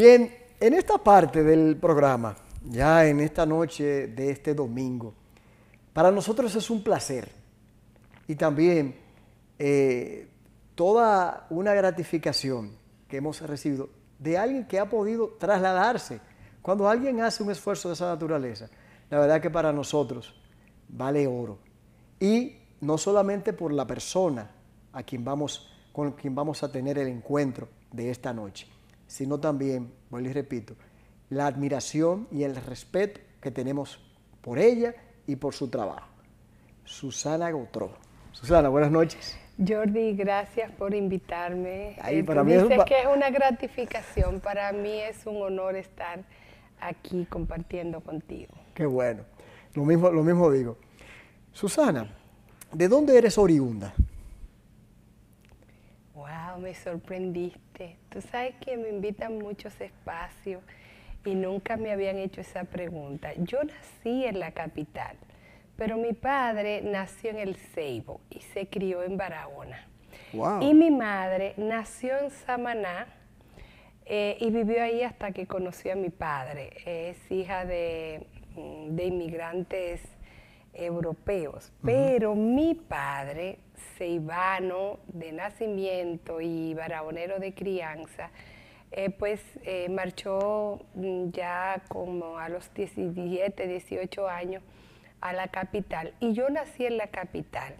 Bien, en esta parte del programa, ya en esta noche de este domingo, para nosotros es un placer y también eh, toda una gratificación que hemos recibido de alguien que ha podido trasladarse. Cuando alguien hace un esfuerzo de esa naturaleza, la verdad que para nosotros vale oro. Y no solamente por la persona a quien vamos, con quien vamos a tener el encuentro de esta noche, sino también, vuelvo y repito, la admiración y el respeto que tenemos por ella y por su trabajo. Susana Gotró. Susana, buenas noches. Jordi, gracias por invitarme. Eh, para mí dices que es una gratificación, para mí es un honor estar aquí compartiendo contigo. Qué bueno, lo mismo, lo mismo digo. Susana, ¿de dónde eres oriunda? Wow, me sorprendiste. Tú sabes que me invitan muchos espacios y nunca me habían hecho esa pregunta. Yo nací en la capital pero mi padre nació en el Ceibo y se crió en Barahona. Y mi madre nació en Samaná eh, y vivió ahí hasta que conoció a mi padre. Es hija de, mm, inmigrantes europeos, pero mi padre, ceibano de nacimiento y barahonero de crianza, eh, pues eh, marchó mm, ya como a los 17, 18 años a la capital. Y yo nací en la capital.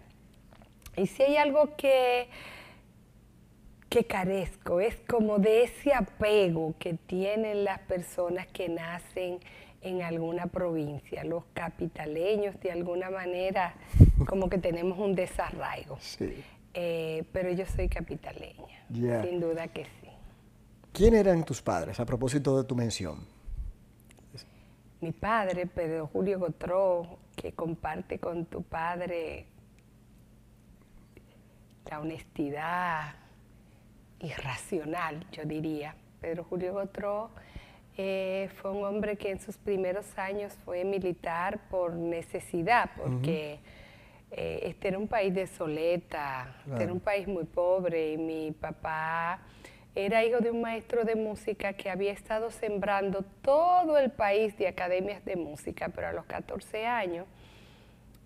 Y si hay algo que, que carezco, es como de ese apego que tienen las personas que nacen en alguna provincia. Los capitaleños, de alguna manera, como que tenemos un desarraigo. Eh, pero yo soy capitaleña, sin duda que sí. ¿Quién eran tus padres a propósito de tu mención? Mi padre, Pedro Julio Gotró, que comparte con tu padre la honestidad irracional, yo diría. Pedro Julio Gotró eh, fue un hombre que en sus primeros años fue militar por necesidad, porque eh, este era un país de soleta, este era un país muy pobre y mi papá era hijo de un maestro de música que había estado sembrando todo el país de academias de música, pero a los 14 años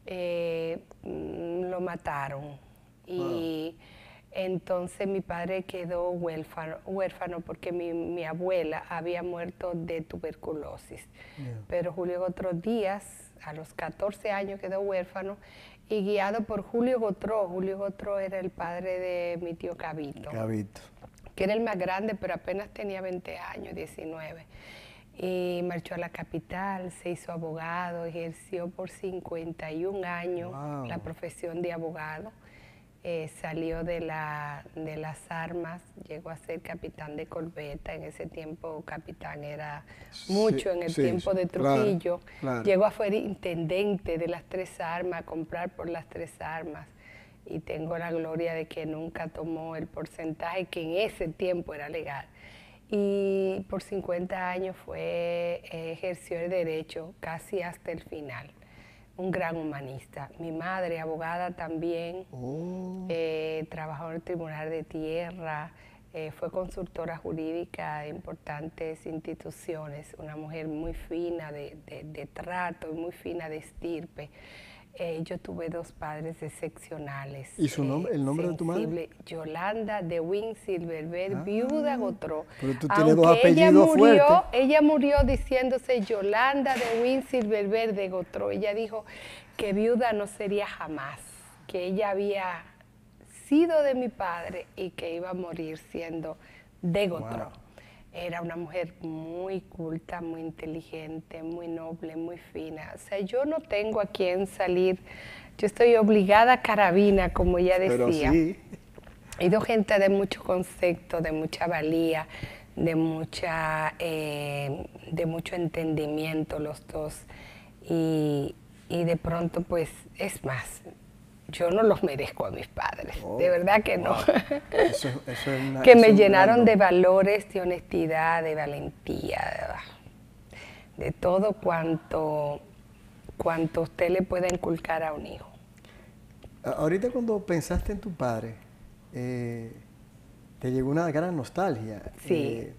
eh, mm, lo mataron. Y entonces mi padre quedó huérfano, huérfano porque mi, abuela había muerto de tuberculosis. Pero Julio Gotro Díaz, a los 14 años, quedó huérfano y guiado por Julio Gotró. Julio Gotró era el padre de mi tío Cabito. Cabito que era el más grande, pero apenas tenía 20 años, 19. Y marchó a la capital, se hizo abogado, ejerció por 51 años la profesión de abogado. Eh, salió de, la, de las armas, llegó a ser capitán de corbeta, en ese tiempo capitán era mucho, en el tiempo de Trujillo, llegó a ser intendente de las tres armas, a comprar por las tres armas, y tengo la gloria de que nunca tomó el porcentaje que en ese tiempo era legal. Y por 50 años fue, eh, ejerció el derecho casi hasta el final. Un gran humanista. Mi madre, abogada también, oh. eh, trabajó en el Tribunal de Tierra, eh, fue consultora jurídica de importantes instituciones, una mujer muy fina de, de, de trato, muy fina de estirpe. Eh, yo tuve dos padres excepcionales. ¿Y su nombre, el nombre de tu madre? Yolanda de Win Silverberg, ah, viuda Gotró. Pero tú tienes dos apellidos ella murió, Ella murió diciéndose Yolanda de Win Silverberg de Gotró. Ella dijo que viuda no sería jamás, que ella había sido de mi padre y que iba a morir siendo de Gotró. Era una mujer muy culta, muy inteligente, muy noble, muy fina. O sea, yo no tengo a quién salir. Yo estoy obligada a carabina, como ella decía. Pero sí. He ido gente de mucho concepto, de mucha valía, de, mucha, eh, de mucho entendimiento los dos. Y, y de pronto, pues, es más, yo no los merezco a mis padres, de oh, verdad que no. que me llenaron de valores, de honestidad, de valentía, de, todo cuanto, cuanto usted le pueda inculcar a un hijo. Ahorita cuando pensaste en tu padre, eh, te llegó una gran nostalgia. Sí. Eh,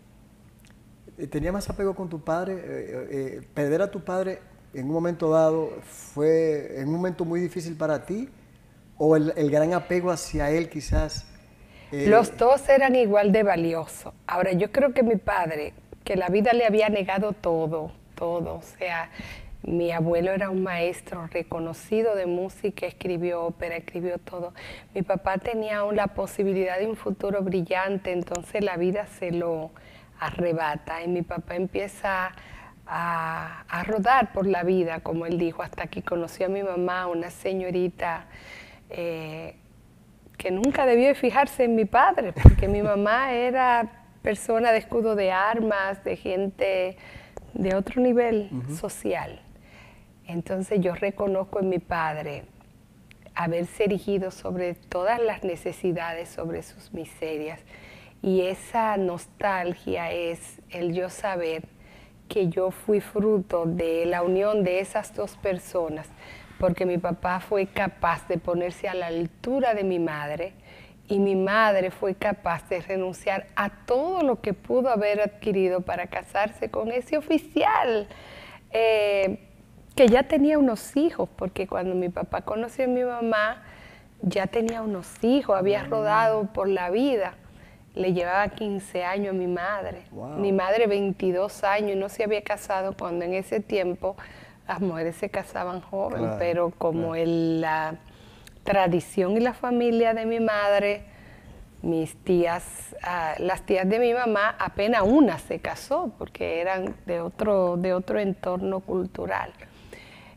eh, ¿Tenía más apego con tu padre? Eh, ¿Perder a tu padre en un momento dado fue en un momento muy difícil para ti? ¿O el, gran apego hacia él quizás? Los dos eran igual de valiosos. Ahora, yo creo que mi padre, que la vida le había negado todo, todo, o sea, mi abuelo era un maestro reconocido de música, escribió ópera, escribió todo. Mi papá tenía aún la posibilidad de un futuro brillante, entonces la vida se lo arrebata y mi papá empieza a, rodar por la vida, como él dijo, hasta que conoció a mi mamá, una señorita eh, que nunca debió de fijarse en mi padre, porque mi mamá era persona de escudo de armas, de gente de otro nivel social. Entonces yo reconozco en mi padre haberse erigido sobre todas las necesidades, sobre sus miserias. Y esa nostalgia es el yo saber que yo fui fruto de la unión de esas dos personas, porque mi papá fue capaz de ponerse a la altura de mi madre y mi madre fue capaz de renunciar a todo lo que pudo haber adquirido para casarse con ese oficial. Eh, que ya tenía unos hijos, porque cuando mi papá conoció a mi mamá, ya tenía unos hijos, había mm. rodado por la vida. Le llevaba 15 años a mi madre. Mi madre 22 años y no se había casado cuando en ese tiempo las mujeres se casaban jóvenes, pero como la tradición y la familia de mi madre, mis tías, ah, las tías de mi mamá, apenas una se casó porque eran de otro, de otro entorno cultural.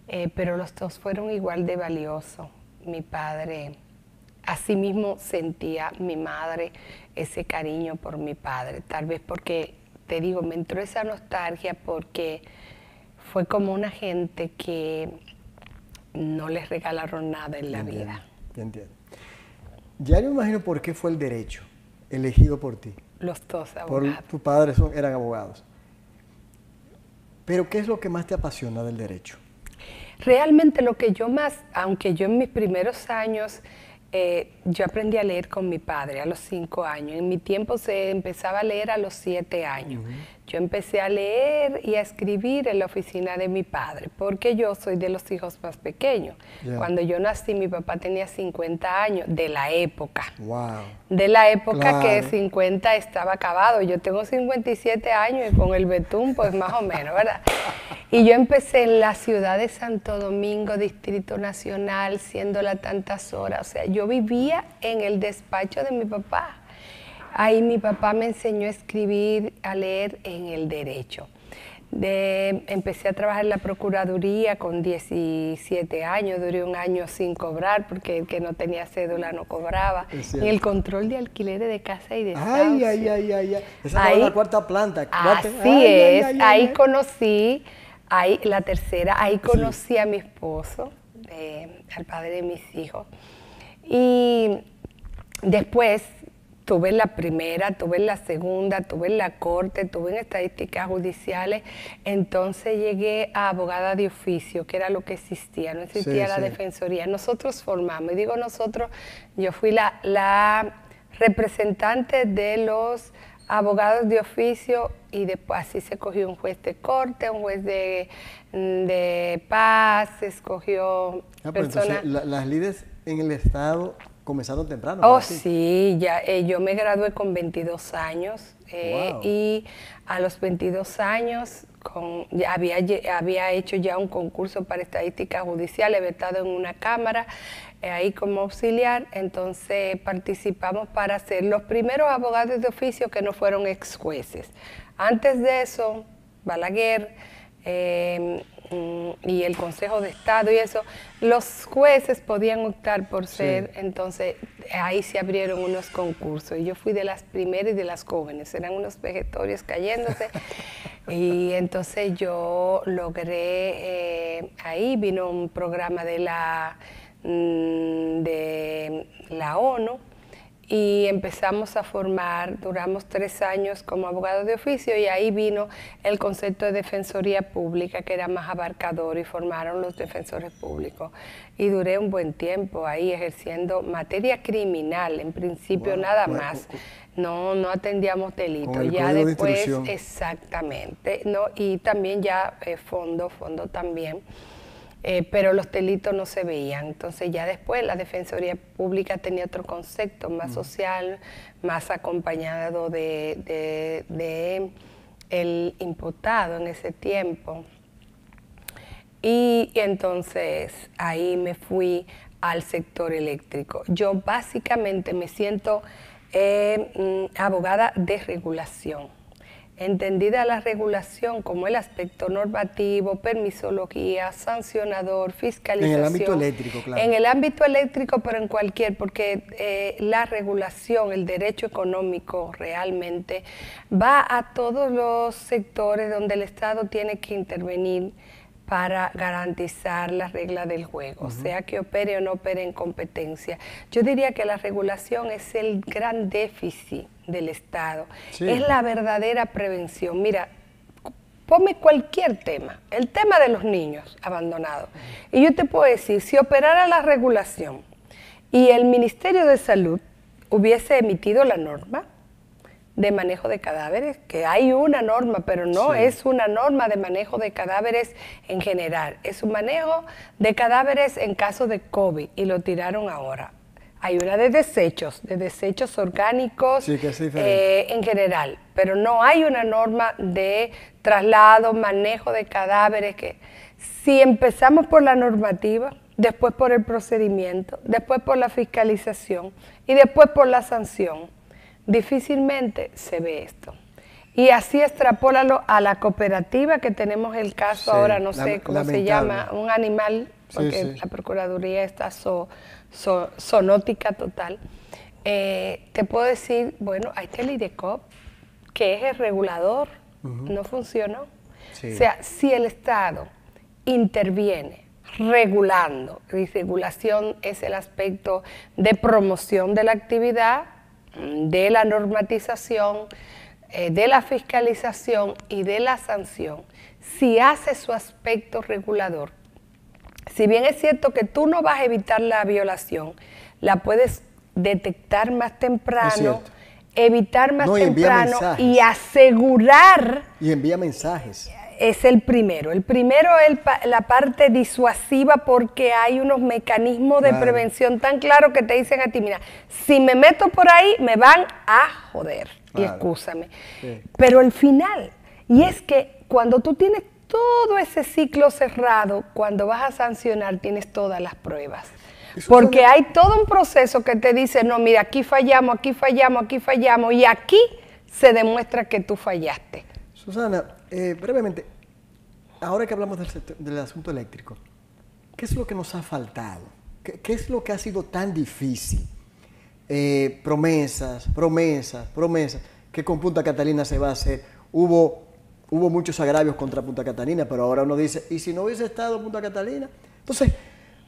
Eh, pero los dos fueron igual de valiosos. Mi padre, asimismo sentía mi madre ese cariño por mi padre, tal vez porque, te digo, me entró esa nostalgia porque fue como una gente que no les regalaron nada en la vida. entiendo. Ya me imagino por qué fue el derecho elegido por ti. Los dos abogados. Por, tus padres son, eran abogados. Pero ¿qué es lo que más te apasiona del derecho? Realmente lo que yo más, aunque yo en mis primeros años, eh, yo aprendí a leer con mi padre a los cinco años. En mi tiempo se empezaba a leer a los siete años. Yo empecé a leer y a escribir en la oficina de mi padre, porque yo soy de los hijos más pequeños. Cuando yo nací, mi papá tenía 50 años, de la época. Wow. De la época que 50 estaba acabado. Yo tengo 57 años y con el betún, pues más o menos, ¿verdad? Y yo empecé en la ciudad de Santo Domingo, Distrito Nacional, siéndola tantas horas. O sea, yo vivía en el despacho de mi papá. Ahí mi papá me enseñó a escribir, a leer en el derecho. empecé a trabajar en la Procuraduría con 17 años, duré un año sin cobrar porque el que no tenía cédula no cobraba. En el control de alquileres de casa y de Ay, ay, ay, ay, ay. Esa es la cuarta planta. Así es, ahí conocí, ahí, la tercera, ahí conocí a mi esposo, al padre de mis hijos. Y después tuve en la primera, tuve en la segunda, tuve en la corte, tuve en estadísticas judiciales, entonces llegué a abogada de oficio, que era lo que existía, no existía la defensoría. Nosotros formamos, y digo nosotros, yo fui la, la representante de los abogados de oficio y después así se cogió un juez de corte, un juez de, de paz, se escogió ah, personas... las líderes en el Estado comenzaron temprano. Oh, sí, ya, eh, yo me gradué con 22 años eh, y a los 22 años con, ya había, había hecho ya un concurso para estadística judicial, he estado en una cámara, eh, ahí como auxiliar, entonces participamos para ser los primeros abogados de oficio que no fueron ex jueces. Antes de eso, Balaguer, y el Consejo de Estado y eso, los jueces podían optar por ser, entonces ahí se abrieron unos concursos y yo fui de las primeras y de las jóvenes, eran unos vegetarios cayéndose y entonces yo logré, eh, ahí vino un programa de la, mm, de la ONU y empezamos a formar, duramos tres años como abogado de oficio y ahí vino el concepto de defensoría pública que era más abarcador y formaron los defensores públicos. Y duré un buen tiempo ahí ejerciendo materia criminal, en principio nada más. No, no atendíamos delitos. Ya después, exactamente, no, y también ya eh, fondo, fondo también. Eh, pero los delitos no se veían. Entonces ya después la Defensoría Pública tenía otro concepto más mm. social, más acompañado de, el imputado en ese tiempo. Y, entonces ahí me fui al sector eléctrico. Yo básicamente me siento eh, mm, abogada de regulación entendida la regulación como el aspecto normativo, permisología, sancionador, fiscalización. En el ámbito eléctrico, claro. En el ámbito eléctrico, pero en cualquier, porque eh, la regulación, el derecho económico realmente va a todos los sectores donde el Estado tiene que intervenir para garantizar las reglas del juego, sea que opere o no opere en competencia. Yo diría que la regulación es el gran déficit del Estado, es la verdadera prevención. Mira, ponme cualquier tema, el tema de los niños abandonados, y yo te puedo decir, si operara la regulación y el Ministerio de Salud hubiese emitido la norma, de manejo de cadáveres, que hay una norma, pero no es una norma de manejo de cadáveres en general, es un manejo de cadáveres en caso de COVID y lo tiraron ahora. Hay una de desechos, de desechos orgánicos eh, en general, pero no hay una norma de traslado, manejo de cadáveres. Que, si empezamos por la normativa, después por el procedimiento, después por la fiscalización y después por la sanción, difícilmente se ve esto. Y así extrapólalo a la cooperativa que tenemos el caso ahora, no sé cómo se llama, un animal, porque la Procuraduría está sonótica total. Eh, te puedo decir, bueno, hay este LIDECOP, que es el regulador, no funcionó. O sea, si el Estado interviene regulando, y regulación es el aspecto de promoción de la actividad, de la normatización, eh, de la fiscalización y de la sanción, si hace su aspecto regulador, si bien es cierto que tú no vas a evitar la violación, la puedes detectar más temprano, evitar más temprano y asegurar. Y envía mensajes es el primero. El primero es la parte disuasiva porque hay unos mecanismos de prevención tan claros que te dicen a ti, mira, si me meto por ahí me van a joder. Y excúsame. Pero el final, y es que cuando tú tienes todo ese ciclo cerrado, cuando vas a sancionar tienes todas las pruebas. Porque hay todo un proceso que te dice, no, mira, aquí fallamos, aquí fallamos, aquí fallamos, y aquí se demuestra que tú fallaste. Susana, eh, brevemente, ahora que hablamos del, asunto eléctrico, ¿qué es lo que nos ha faltado? ¿Qué, es lo que ha sido tan difícil? Eh, promesas, promesas, promesas, que con Punta Catalina se va a hacer. Hubo, hubo muchos agravios contra Punta Catalina, pero ahora uno dice, ¿y si no hubiese estado Punta Catalina? Entonces,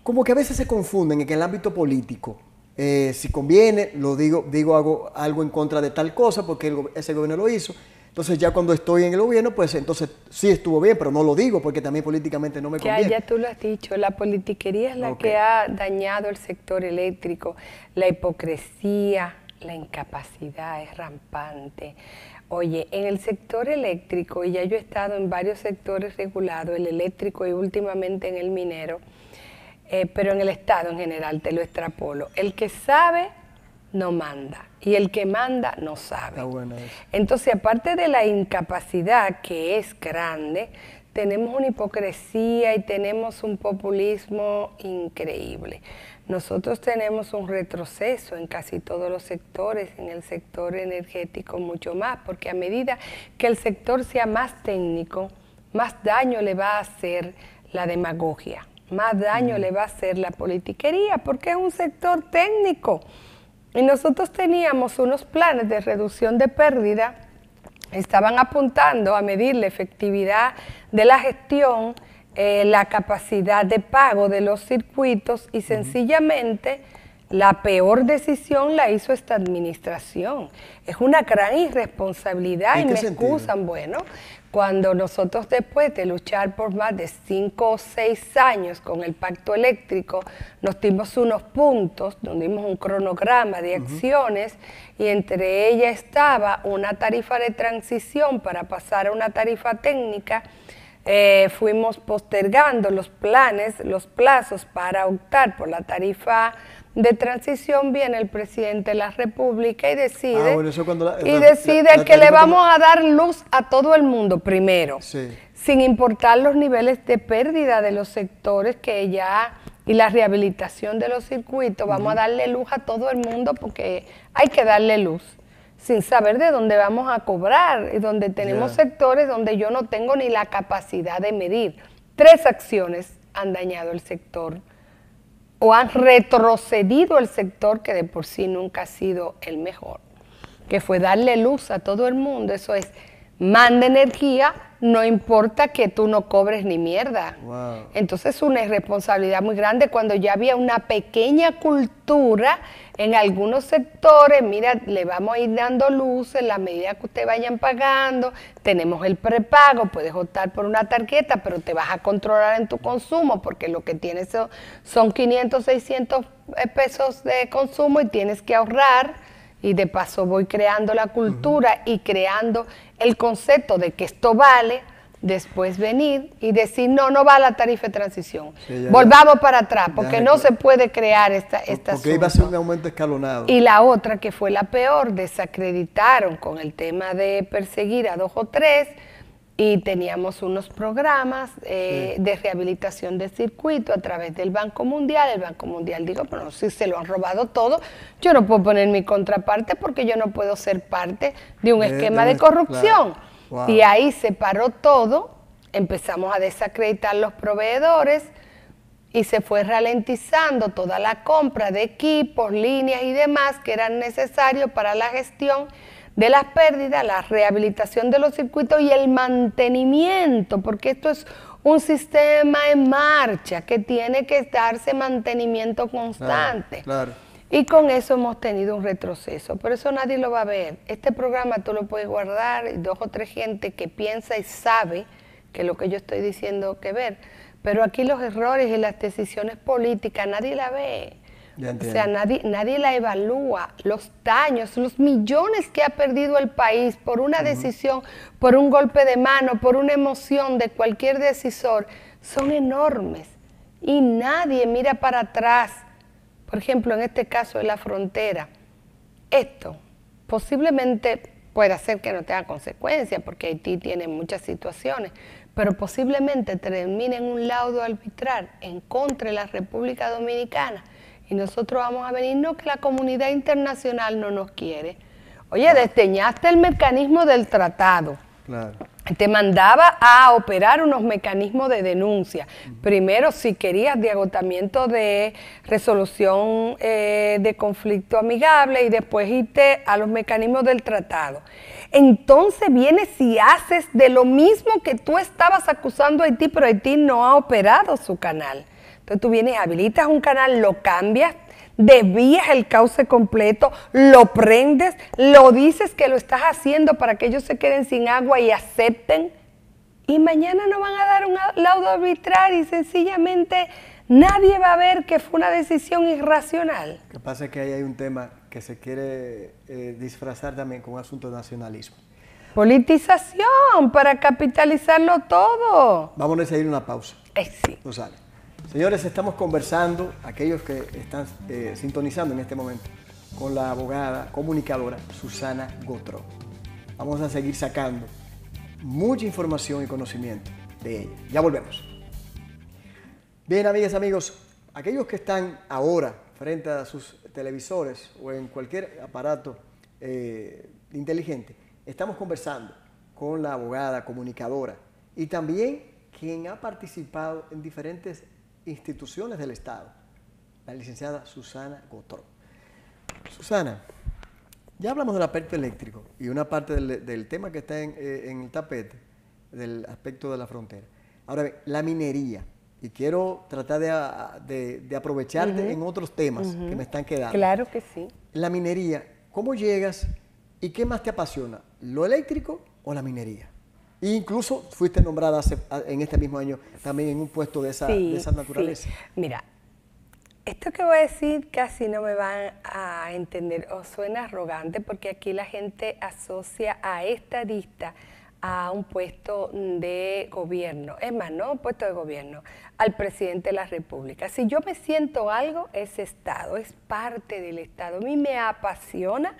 como que a veces se confunden en que el ámbito político, eh, si conviene, lo digo, digo algo, algo en contra de tal cosa porque ese gobierno lo hizo, entonces ya cuando estoy en el gobierno, pues entonces sí estuvo bien, pero no lo digo porque también políticamente no me conviene. Ya, ya tú lo has dicho, la politiquería es la que ha dañado el sector eléctrico, la hipocresía, la incapacidad es rampante. Oye, en el sector eléctrico, y ya yo he estado en varios sectores regulados, el eléctrico y últimamente en el minero, eh, pero en el Estado en general, te lo extrapolo, el que sabe no manda y el que manda no sabe. Entonces, aparte de la incapacidad que es grande, tenemos una hipocresía y tenemos un populismo increíble. Nosotros tenemos un retroceso en casi todos los sectores, en el sector energético mucho más, porque a medida que el sector sea más técnico, más daño le va a hacer la demagogia, más daño le va a hacer la politiquería, porque es un sector técnico. Y nosotros teníamos unos planes de reducción de pérdida, estaban apuntando a medir la efectividad de la gestión, eh, la capacidad de pago de los circuitos y sencillamente la peor decisión la hizo esta administración. Es una gran irresponsabilidad y me excusan, bueno, cuando nosotros después de luchar por más de cinco o seis años con el pacto eléctrico, nos dimos unos puntos, nos dimos un cronograma de acciones y entre ellas estaba una tarifa de transición para pasar a una tarifa técnica. Eh, fuimos postergando los planes, los plazos para optar por la tarifa de transición viene el presidente de la República y decide, ah, y decide que le vamos a dar luz a todo el mundo primero, sin importar los niveles de pérdida de los sectores que ya y la rehabilitación de los circuitos, vamos a darle luz a todo el mundo porque hay que darle luz, sin saber de dónde vamos a cobrar y donde tenemos sectores donde yo no tengo ni la capacidad de medir. Tres acciones han dañado el sector o han retrocedido el sector que de por sí nunca ha sido el mejor, que fue darle luz a todo el mundo, eso es, manda energía, no importa que tú no cobres ni mierda. Entonces es una irresponsabilidad muy grande cuando ya había una pequeña cultura en algunos sectores, mira, le vamos a ir dando luz en la medida que ustedes vayan pagando, tenemos el prepago, puedes optar por una tarjeta, pero te vas a controlar en tu consumo porque lo que tienes son 500, 600 eh, pesos de consumo y tienes que ahorrar y de paso voy creando la cultura y creando el concepto de que esto vale, después venir y decir, no, no va la tarifa de transición. Volvamos para atrás, porque no se puede crear esta, esta Porque iba a ser un aumento escalonado. Y la otra, que fue la peor, desacreditaron con el tema de perseguir a dos o tres, y teníamos unos programas eh, de rehabilitación de circuito a través del Banco Mundial. El Banco Mundial dijo, bueno, si se lo han robado todo, yo no puedo poner mi contraparte porque yo no puedo ser parte de un esquema de, corrupción. Y ahí se paró todo, empezamos a desacreditar los proveedores y se fue ralentizando toda la compra de equipos, líneas y demás que eran necesarios para la gestión de las pérdidas, la rehabilitación de los circuitos y el mantenimiento, porque esto es un sistema en marcha que tiene que darse mantenimiento constante. Y con eso hemos tenido un retroceso. Por eso nadie lo va a ver. Este programa tú lo puedes guardar y dos o tres gente que piensa y sabe que lo que yo estoy diciendo que ver. Pero aquí los errores y las decisiones políticas nadie la ve. O sea, nadie, nadie la evalúa, los daños, los millones que ha perdido el país por una decisión, por un golpe de mano, por una emoción de cualquier decisor, son enormes. Y nadie mira para atrás. Por ejemplo, en este caso de la frontera, esto posiblemente puede hacer que no tenga consecuencias, porque Haití tiene muchas situaciones, pero posiblemente termine en un laudo arbitral en contra de la República Dominicana y nosotros vamos a venir, no que la comunidad internacional no nos quiere. Oye, desdeñaste el mecanismo del tratado. Claro. Te mandaba a operar unos mecanismos de denuncia. Primero, si querías de agotamiento de resolución eh, de conflicto amigable y después irte a los mecanismos del tratado. Entonces vienes y haces de lo mismo que tú estabas acusando a Haití, pero Haití no ha operado su canal. Entonces tú vienes, habilitas un canal, lo cambias, desvías el cauce completo, lo prendes, lo dices que lo estás haciendo para que ellos se queden sin agua y acepten. Y mañana no van a dar un laudo arbitral y sencillamente nadie va a ver que fue una decisión irracional. Lo que pasa es que ahí hay un tema que se quiere eh, disfrazar también con un asunto de nacionalismo. Politización para capitalizarlo todo. Vamos a ir a una pausa. Eh, sí. No sale. Señores, estamos conversando, aquellos que están eh, sintonizando en este momento, con la abogada comunicadora Susana Gotro. Vamos a seguir sacando mucha información y conocimiento de ella. Ya volvemos. Bien, amigas, amigos, aquellos que están ahora frente a sus televisores o en cualquier aparato eh, inteligente, estamos conversando con la abogada comunicadora y también quien ha participado en diferentes instituciones del Estado, la licenciada Susana Gotro. Susana, ya hablamos del aspecto eléctrico y una parte del, tema que está en, eh, en, el tapete, del aspecto de la frontera. Ahora, la minería. y quiero tratar de, aprovecharte en otros temas que me están quedando. Claro que sí. La minería, ¿cómo llegas y qué más te apasiona? ¿Lo eléctrico o la minería? E incluso fuiste nombrada en este mismo año también en un puesto de esa, naturaleza. Mira, esto que voy a decir casi no me van a entender o suena arrogante porque aquí la gente asocia a estadista a un puesto de gobierno, es más, no un puesto de gobierno, al presidente de la República. Si yo me siento algo, es Estado, es parte del Estado. A mí me apasiona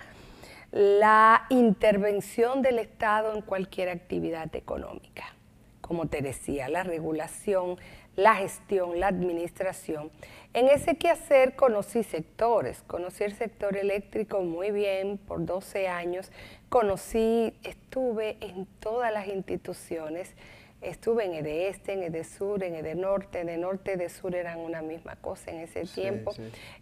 la intervención del Estado en cualquier actividad económica. Como te decía, la regulación, la gestión, la administración. En ese quehacer conocí sectores, conocí el sector eléctrico muy bien por 12 años, conocí, estuve en todas las instituciones, Estuve en EDESTE, en EDESUR, en EDENORTE, de norte de sur eran una misma cosa en ese tiempo.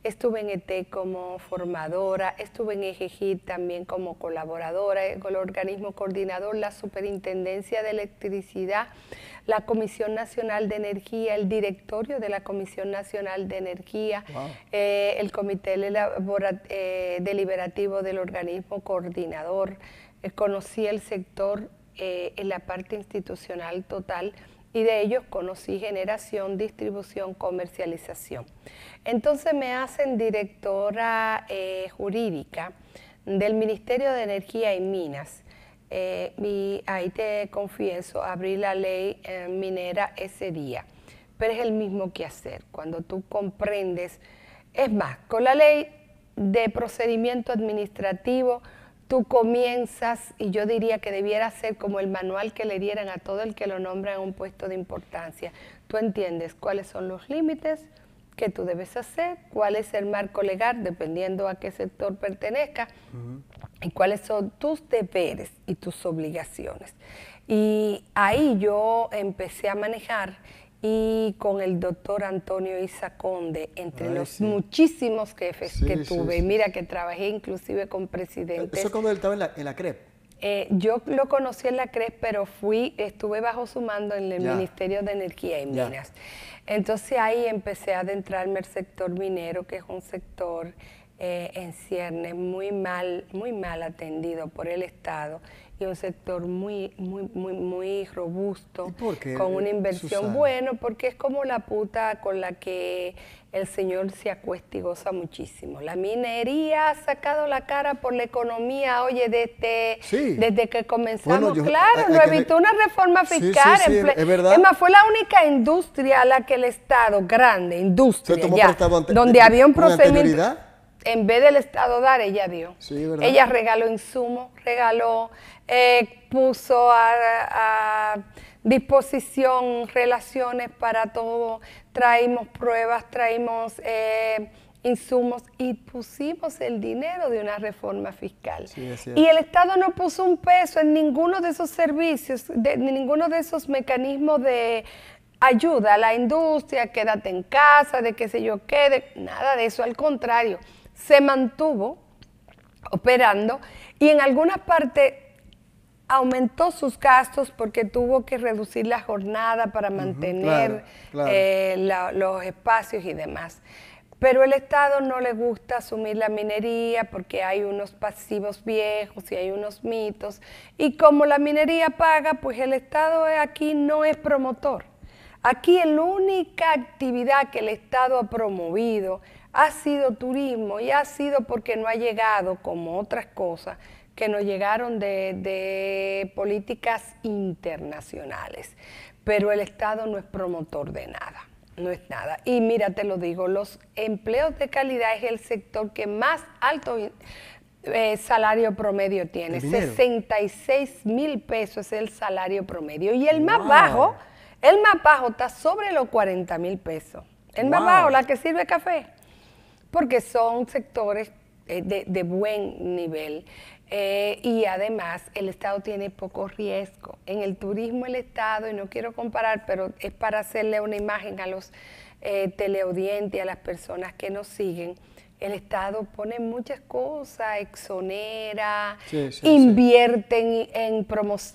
Estuve en ET como formadora, estuve en EGGIT también como colaboradora, el organismo coordinador, la Superintendencia de Electricidad, la Comisión Nacional de Energía, el directorio de la Comisión Nacional de Energía, eh, el Comité eh, Deliberativo del organismo coordinador. Eh, conocí el sector eh, en la parte institucional total y de ellos conocí generación, distribución, comercialización. Entonces me hacen directora eh, jurídica del Ministerio de Energía y Minas. Eh, y ahí te confieso, abrí la ley minera ese día, pero es el mismo que hacer. Cuando tú comprendes, es más, con la ley de procedimiento administrativo, tú comienzas, y yo diría que debiera ser como el manual que le dieran a todo el que lo nombra en un puesto de importancia. Tú entiendes cuáles son los límites que tú debes hacer, cuál es el marco legal, dependiendo a qué sector pertenezca, y cuáles son tus deberes y tus obligaciones. Y ahí yo empecé a manejar y con el doctor Antonio Isaconde, entre los muchísimos jefes que tuve. Mira que trabajé inclusive con presidentes. ¿Eso cuando él estaba en la, en la CREP? Eh, yo lo conocí en la CREP, pero fui, estuve bajo su mando en el Ministerio de Energía y Minas. Entonces ahí empecé a adentrarme al sector minero, que es un sector eh, en ciernes muy mal, muy mal atendido por el Estado y un sector muy, muy, muy, muy robusto, con una inversión buena, porque es como la puta con la que el Señor se acuesta y goza muchísimo. La minería ha sacado la cara por la economía, oye, desde, desde que comenzamos, claro, no evitó una reforma fiscal. es verdad. Es más, fue la única industria a la que el Estado, grande industria, ya, donde había un procedimiento en vez del Estado dar, ella dio. ella regaló insumos, regaló, eh, puso a, disposición relaciones para todo, traímos pruebas, traímos eh, insumos y pusimos el dinero de una reforma fiscal. y el Estado no puso un peso en ninguno de esos servicios, de, ninguno de esos mecanismos de ayuda a la industria, quédate en casa, de qué sé yo qué, nada de eso, al contrario se mantuvo operando y en algunas partes aumentó sus gastos porque tuvo que reducir la jornada para mantener eh, los espacios y demás. Pero el Estado no le gusta asumir la minería porque hay unos pasivos viejos y hay unos mitos. Y como la minería paga, pues el Estado aquí no es promotor. Aquí la única actividad que el Estado ha promovido ha sido turismo y ha sido porque no ha llegado, como otras cosas, que nos llegaron de, políticas internacionales. Pero el Estado no es promotor de nada, no es nada. Y mira, te lo digo, los empleos de calidad es el sector que más alto eh, salario promedio tiene. 66 mil pesos es el salario promedio. Y el más bajo, el más bajo está sobre los 40 mil pesos. El más bajo, la que sirve café porque son sectores eh, de, buen nivel. Eh, y además el Estado tiene poco riesgo. En el turismo el Estado, y no quiero comparar, pero es para hacerle una imagen a los eh, teleaudientes, a las personas que nos siguen, el Estado pone muchas cosas, exonera, invierte en,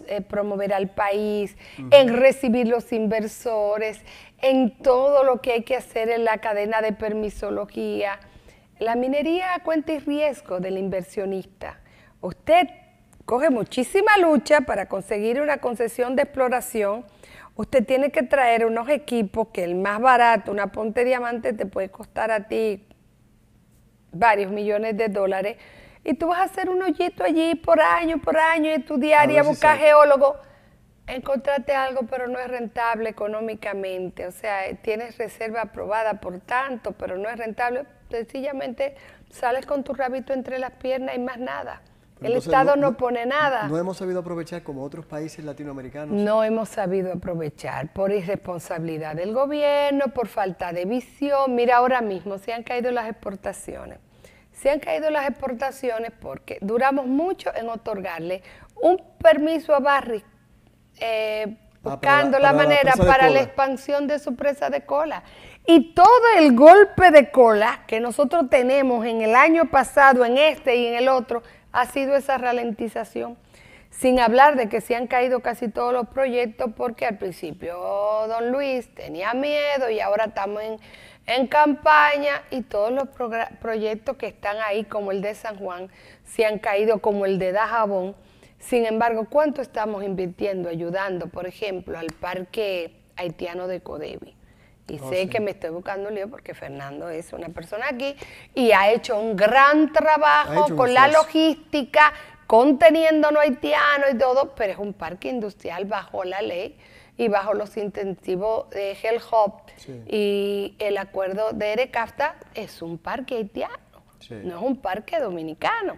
eh, promover al país, en recibir los inversores, en todo lo que hay que hacer en la cadena de permisología. La minería cuenta y riesgo del inversionista. Usted coge muchísima lucha para conseguir una concesión de exploración. Usted tiene que traer unos equipos que el más barato, una ponte diamante, te puede costar a ti varios millones de dólares. Y tú vas a hacer un hoyito allí por año, por año, estudiar y a buscar geólogo. Encontrate algo, pero no es rentable económicamente. O sea, tienes reserva aprobada por tanto, pero no es rentable. Sencillamente sales con tu rabito entre las piernas y más nada. El Estado no, pone nada. No hemos sabido aprovechar como otros países latinoamericanos. No hemos sabido aprovechar por irresponsabilidad del gobierno, por falta de visión. Mira, ahora mismo se han caído las exportaciones. Se han caído las exportaciones porque duramos mucho en otorgarle un permiso a Barry eh, ah, buscando la, manera para la expansión de su presa de cola. Y todo el golpe de cola que nosotros tenemos en el año pasado, en este y en el otro, ha sido esa ralentización. Sin hablar de que se han caído casi todos los proyectos porque al principio don Luis tenía miedo y ahora estamos en, en campaña y todos los proyectos que están ahí, como el de San Juan, se han caído, como el de Dajabón. Sin embargo, ¿cuánto estamos invirtiendo, ayudando, por ejemplo, al parque haitiano de Codevi? Y oh, sé que me estoy buscando un lío porque Fernando es una persona aquí y ha hecho un gran trabajo con la logística, conteniendo no haitiano y todo, pero es un parque industrial bajo la ley y bajo los intensivos de Hell Hop y el acuerdo de Erecafta es un parque haitiano, no es un parque dominicano.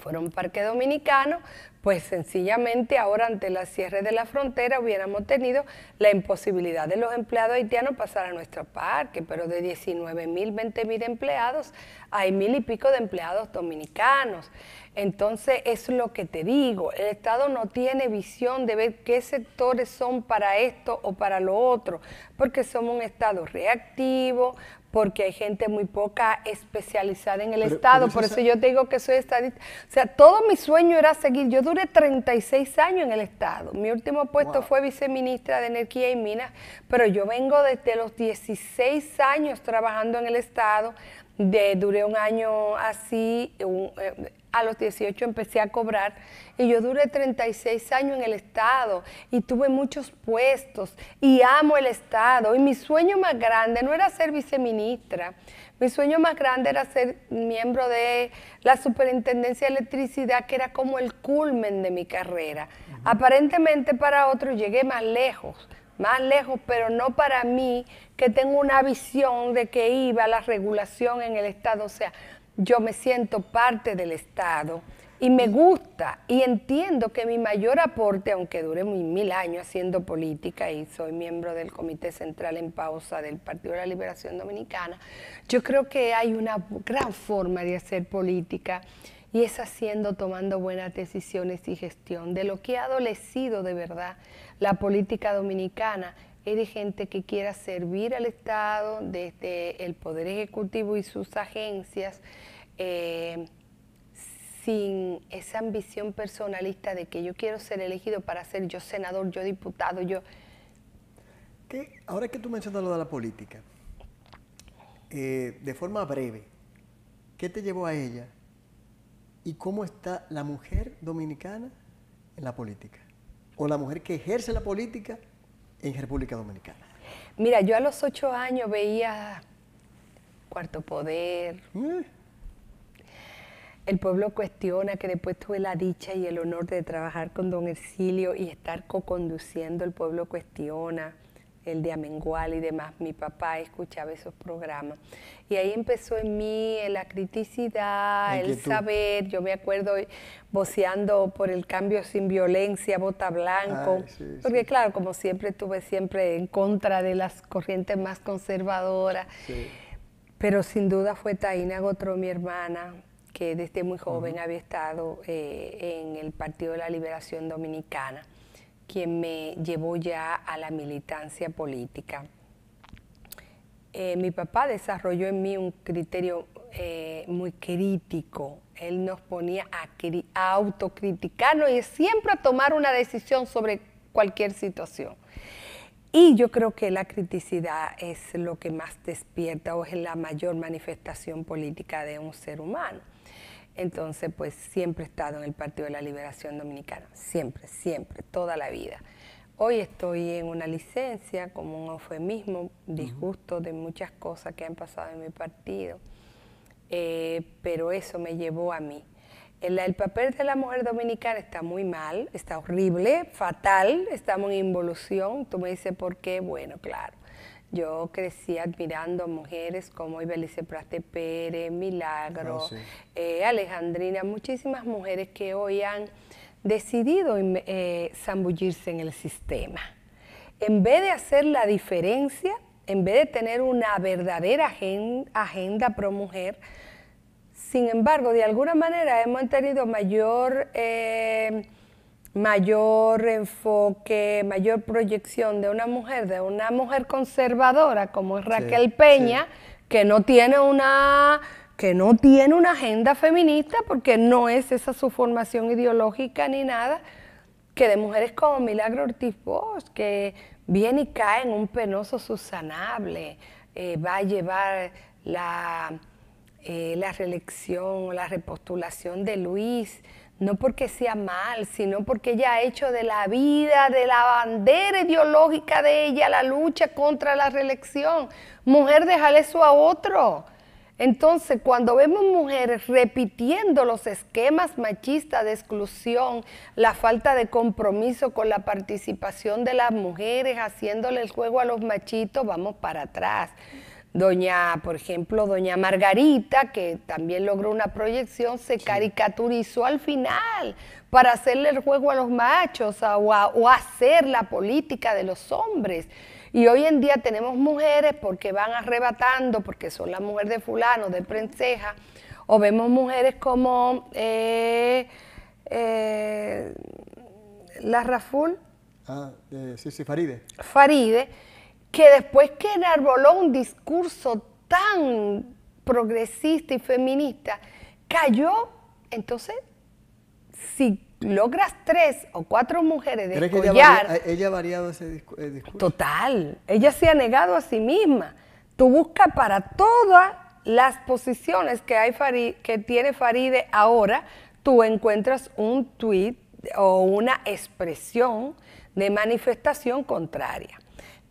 Fuera un parque dominicano, pues sencillamente ahora ante la cierre de la frontera hubiéramos tenido la imposibilidad de los empleados haitianos pasar a nuestro parque, pero de 19 mil, 20 mil empleados, hay mil y pico de empleados dominicanos. Entonces, es lo que te digo, el Estado no tiene visión de ver qué sectores son para esto o para lo otro, porque somos un Estado reactivo, porque hay gente muy poca especializada en el Estado. Por eso yo te digo que soy estadista. O sea, todo mi sueño era seguir. Yo duré 36 años en el Estado. Mi último puesto fue viceministra de Energía y Minas, pero yo vengo desde los 16 años trabajando en el Estado. De, duré un año así, eh, a los 18 empecé a cobrar y yo duré 36 años en el Estado y tuve muchos puestos y amo el Estado. Y mi sueño más grande no era ser viceministra, mi sueño más grande era ser miembro de la Superintendencia de Electricidad, que era como el culmen de mi carrera. Aparentemente para otros llegué más lejos, más lejos, pero no para mí, que tengo una visión de que iba la regulación en el Estado. O sea, yo me siento parte del Estado y me gusta y entiendo que mi mayor aporte, aunque dure mil años haciendo política y soy miembro del Comité Central en Pausa del Partido de la Liberación Dominicana, yo creo que hay una gran forma de hacer política y es haciendo, tomando buenas decisiones y gestión de lo que ha adolecido de verdad la política dominicana. Es de gente que quiera servir al Estado desde el Poder Ejecutivo y sus agencias, eh, sin esa ambición personalista de que yo quiero ser elegido para ser yo senador, yo diputado, yo... ahora que tú mencionas lo de la política, eh, de forma breve, ¿qué te llevó a ella? ¿Y cómo está la mujer dominicana en la política? ¿O la mujer que ejerce la política en República Dominicana? Mira, yo a los ocho años veía Cuarto Poder. Mm. El pueblo cuestiona que después tuve la dicha y el honor de trabajar con don Ercilio y estar co-conduciendo El pueblo cuestiona, el de Amengual y demás. Mi papá escuchaba esos programas. Y ahí empezó en mí la criticidad, el saber. Yo me acuerdo voceando por el cambio sin violencia, bota blanco. porque claro, como siempre estuve siempre en contra de las corrientes más conservadoras. Pero sin duda fue Taina Gotro, mi hermana, que desde muy joven había estado eh, en el Partido de la Liberación Dominicana, quien me llevó ya a la militancia política. eh, mi papá desarrolló en mí un criterio eh, muy crítico. Él nos ponía a, a autocriticarnos y siempre a tomar una decisión sobre cualquier situación. Y yo creo que la criticidad es lo que más despierta o es la mayor manifestación política de un ser humano. Entonces, pues siempre he estado en el Partido de la Liberación Dominicana, siempre, siempre, toda la vida. Hoy estoy en una licencia como un eufemismo, disgusto de muchas cosas que han pasado en mi partido, eh, pero eso me llevó a mí. El, el, papel de la mujer dominicana está muy mal, está horrible, fatal, estamos en involución. Tú me dices, ¿por qué? Bueno, claro. Yo crecí admirando a mujeres como Ibelice Praste Pérez, Milagro, ah, eh, Alejandrina, muchísimas mujeres que hoy han decidido eh, zambullirse en el sistema. En vez de hacer la diferencia, en vez de tener una verdadera agenda, pro mujer, sin embargo, de alguna manera hemos tenido mayor, eh, mayor enfoque, mayor proyección de una mujer, de una mujer conservadora como es Raquel Peña, que no tiene una que no tiene una agenda feminista porque no es esa su formación ideológica ni nada, que de mujeres como Milagro Ortiz Bosch, que viene y cae en un penoso susanable, eh, va a llevar la, eh, la reelección, la repostulación de Luis, no porque sea mal, sino porque ella ha hecho de la vida, de la bandera ideológica de ella, la lucha contra la reelección. Mujer, déjale eso a otro. Entonces, cuando vemos mujeres repitiendo los esquemas machistas de exclusión, la falta de compromiso con la participación de las mujeres, haciéndole el juego a los machitos, vamos para atrás. Doña, por ejemplo, doña Margarita, que también logró una proyección, se caricaturizó al final para hacerle el juego a los machos o hacer la política de los hombres. Y hoy en día tenemos mujeres porque van arrebatando, porque son la mujer de fulano, de prenseja, o vemos mujeres como eh, eh, la Raful. Ah, sí, sí, Faride. Faride, que después que enarboló un discurso tan progresista y feminista, cayó, entonces, si logras tres o cuatro mujeres de collar, ella, ha variado ese discurso? Total. Ella se ha negado a sí misma. Tú buscas para todas las posiciones que, hay que tiene Faride ahora, tú encuentras un tweet o una expresión de manifestación contraria.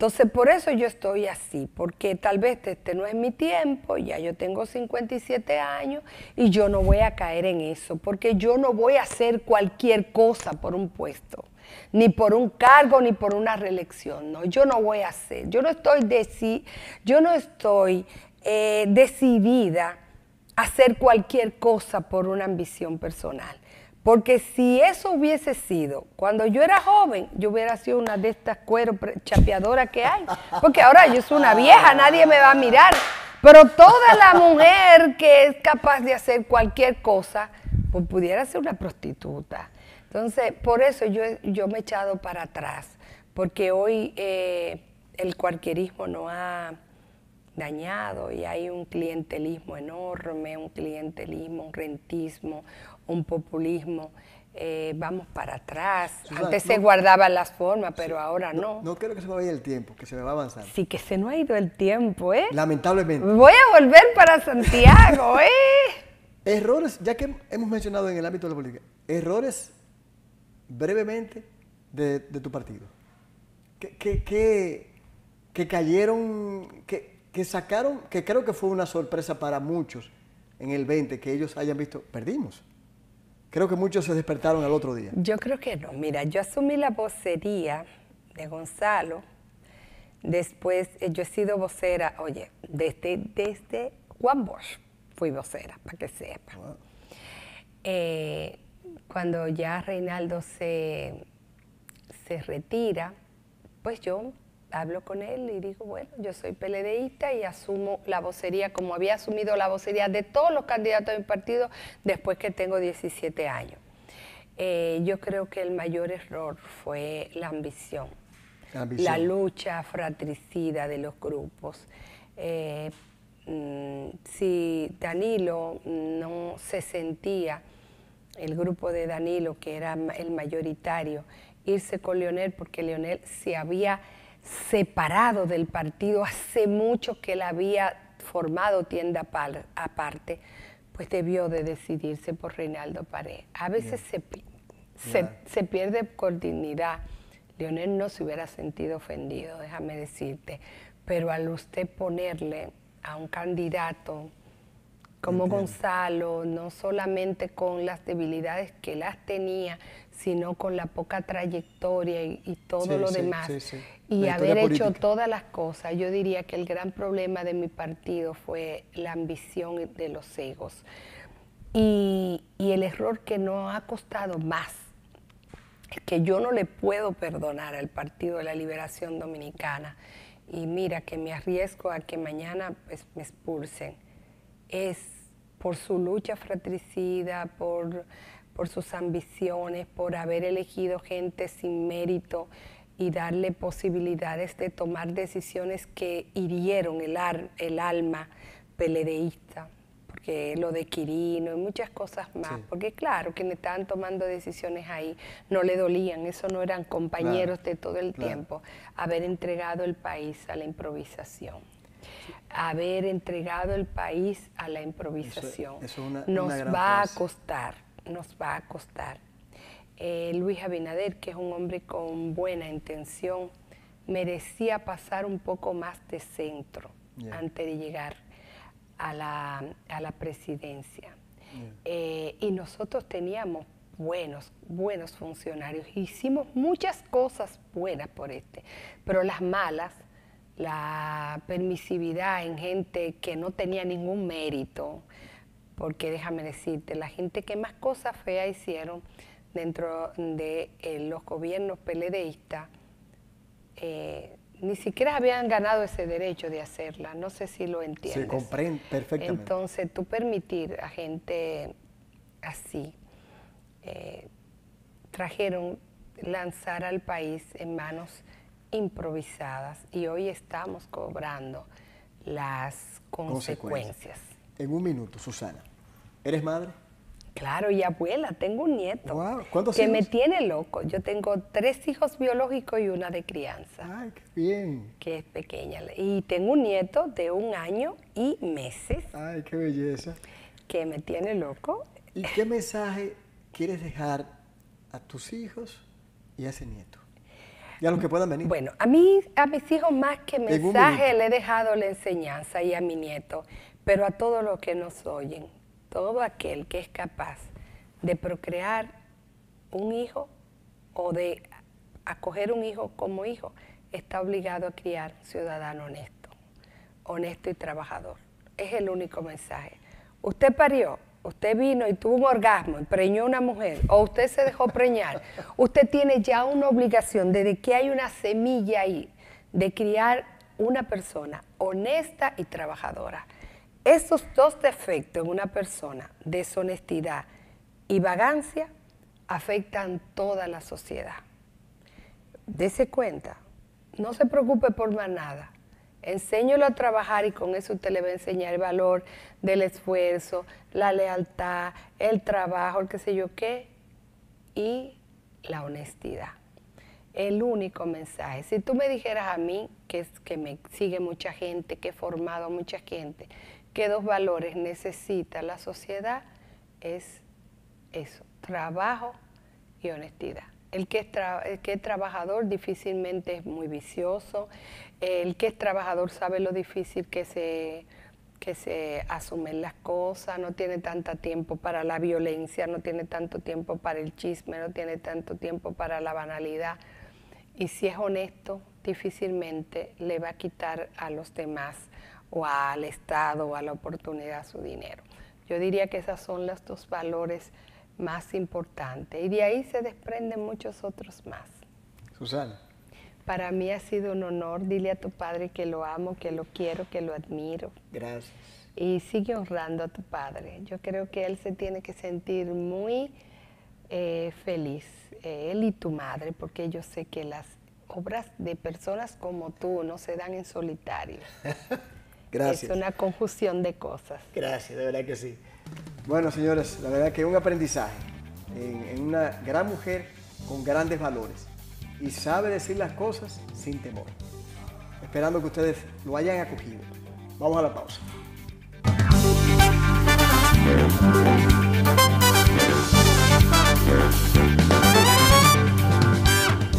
Entonces, por eso yo estoy así, porque tal vez este no es mi tiempo, ya yo tengo 57 años y yo no voy a caer en eso, porque yo no voy a hacer cualquier cosa por un puesto, ni por un cargo, ni por una reelección, no, yo no voy a hacer, yo no estoy, deci yo no estoy eh, decidida a hacer cualquier cosa por una ambición personal. Porque si eso hubiese sido, cuando yo era joven, yo hubiera sido una de estas cuero chapeadoras que hay. Porque ahora yo soy una vieja, nadie me va a mirar. Pero toda la mujer que es capaz de hacer cualquier cosa, pues pudiera ser una prostituta. Entonces, por eso yo, yo me he echado para atrás. Porque hoy eh, el cualquierismo no ha dañado y hay un clientelismo enorme, un clientelismo, un rentismo, un populismo. Eh, vamos para atrás. Antes se guardaban las formas, pero ahora no. no. quiero que se me vaya el tiempo, que se me va a avanzar. Sí, que se no ha ido el tiempo, ¿eh? Lamentablemente. Voy a volver para Santiago, ¿eh? Errores, ya que hemos mencionado en el ámbito de la política, errores brevemente de, tu partido. Que, que, cayeron, que, que sacaron, que creo que fue una sorpresa para muchos en el 20, que ellos hayan visto, perdimos. Creo que muchos se despertaron al otro día. Yo creo que no. Mira, yo asumí la vocería de Gonzalo. Después eh, yo he sido vocera, oye, desde, desde Juan Bosch fui vocera, para que sepa. Eh, cuando ya Reinaldo se, se retira, pues yo hablo con él y digo, bueno, yo soy PLDista y asumo la vocería como había asumido la vocería de todos los candidatos de mi partido después que tengo 17 años. Eh, yo creo que el mayor error fue la ambición, la lucha fratricida de los grupos. eh, mm, si Danilo no se sentía, el grupo de Danilo, que era el mayoritario, irse con Leonel porque Leonel se había separado del partido hace mucho que él había formado tienda aparte, pues debió de decidirse por Reinaldo Pared. A veces se, se, pierde por dignidad. Leonel no se hubiera sentido ofendido, déjame decirte, pero al usted ponerle a un candidato como Gonzalo, no solamente con las debilidades que las tenía, sino con la poca trayectoria y, todo lo demás, y haber hecho todas las cosas, yo diría que el gran problema de mi partido fue la ambición de los egos. Y, y el error que nos ha costado más, que yo no le puedo perdonar al Partido de la Liberación Dominicana, y mira que me arriesgo a que mañana pues, me expulsen, es por su lucha fratricida, por, por sus ambiciones, por haber elegido gente sin mérito y darle posibilidades de tomar decisiones que hirieron el, el alma peledeísta porque lo de Quirino y muchas cosas más, porque claro, quienes estaban tomando decisiones ahí no le dolían, eso no eran compañeros de todo el tiempo, haber entregado el país a la improvisación. Haber entregado el país a la improvisación nos va a costar, nos va a costar. Eh, Luis Abinader, que es un hombre con buena intención, merecía pasar un poco más de centro antes de llegar a la, a la presidencia. Eh, y nosotros teníamos buenos, buenos funcionarios. Hicimos muchas cosas buenas por este, pero las malas, la permisividad en gente que no tenía ningún mérito, porque déjame decirte, la gente que más cosas feas hicieron dentro de eh, los gobiernos peledeístas, eh, ni siquiera habían ganado ese derecho de hacerla. No sé si lo entiendes. Se comprende perfectamente. Entonces, tú permitir a gente así, eh, trajeron lanzar al país en manos improvisadas y hoy estamos cobrando las consecuencias. En un minuto, Susana, ¿eres madre? Claro, y abuela, tengo un nieto que me tiene loco. Yo tengo tres hijos biológicos y una de crianza. Ay, qué bien. Que es pequeña. Y tengo un nieto de un año y meses. Ay, qué belleza. Que me tiene loco. ¿Y qué mensaje quieres dejar a tus hijos y a ese nieto? Y a los que puedan venir. Bueno, a mí, a mis hijos más que mensaje le he dejado la enseñanza y a mi nieto, pero a todos los que nos oyen todo aquel que es capaz de procrear un hijo o de acoger un hijo como hijo, está obligado a criar ciudadano honesto, honesto y trabajador. Es el único mensaje. Usted parió, usted vino y tuvo un orgasmo y preñó a una mujer, o usted se dejó preñar, usted tiene ya una obligación desde que hay una semilla ahí de criar una persona honesta y trabajadora. Esos dos defectos en una persona, deshonestidad y vagancia, afectan toda la sociedad. Dese cuenta, no se preocupe por más nada. Enséñelo a trabajar y con eso usted le va a enseñar el valor del esfuerzo, la lealtad, el trabajo, el qué sé yo qué, y la honestidad. El único mensaje. Si tú me dijeras a mí, que, es, que me sigue mucha gente, que he formado a mucha gente, qué dos valores necesita la sociedad es eso, trabajo y honestidad. El que, es trabajador difícilmente es muy vicioso, el que es trabajador sabe lo difícil que se, que se asumen las cosas, no tiene tanto tiempo para la violencia, no tiene tanto tiempo para el chisme, no tiene tanto tiempo para la banalidad. Y si es honesto, difícilmente le va a quitar a los demás o al Estado o a la oportunidad su dinero. Yo diría que esos son los dos valores más importantes y de ahí se desprenden muchos otros más. Susana. Para mí ha sido un honor, dile a tu padre que lo amo, que lo quiero, que lo admiro. Gracias. Y sigue honrando a tu padre. Yo creo que él se tiene que sentir muy eh, feliz, eh, él y tu madre, porque yo sé que las obras de personas como tú no se dan en solitario. Gracias. Es una conjunción de cosas. Gracias, de verdad que sí. Bueno, señores, la verdad que es un aprendizaje en, en una gran mujer con grandes valores y sabe decir las cosas sin temor. Esperando que ustedes lo hayan acogido. Vamos a la pausa.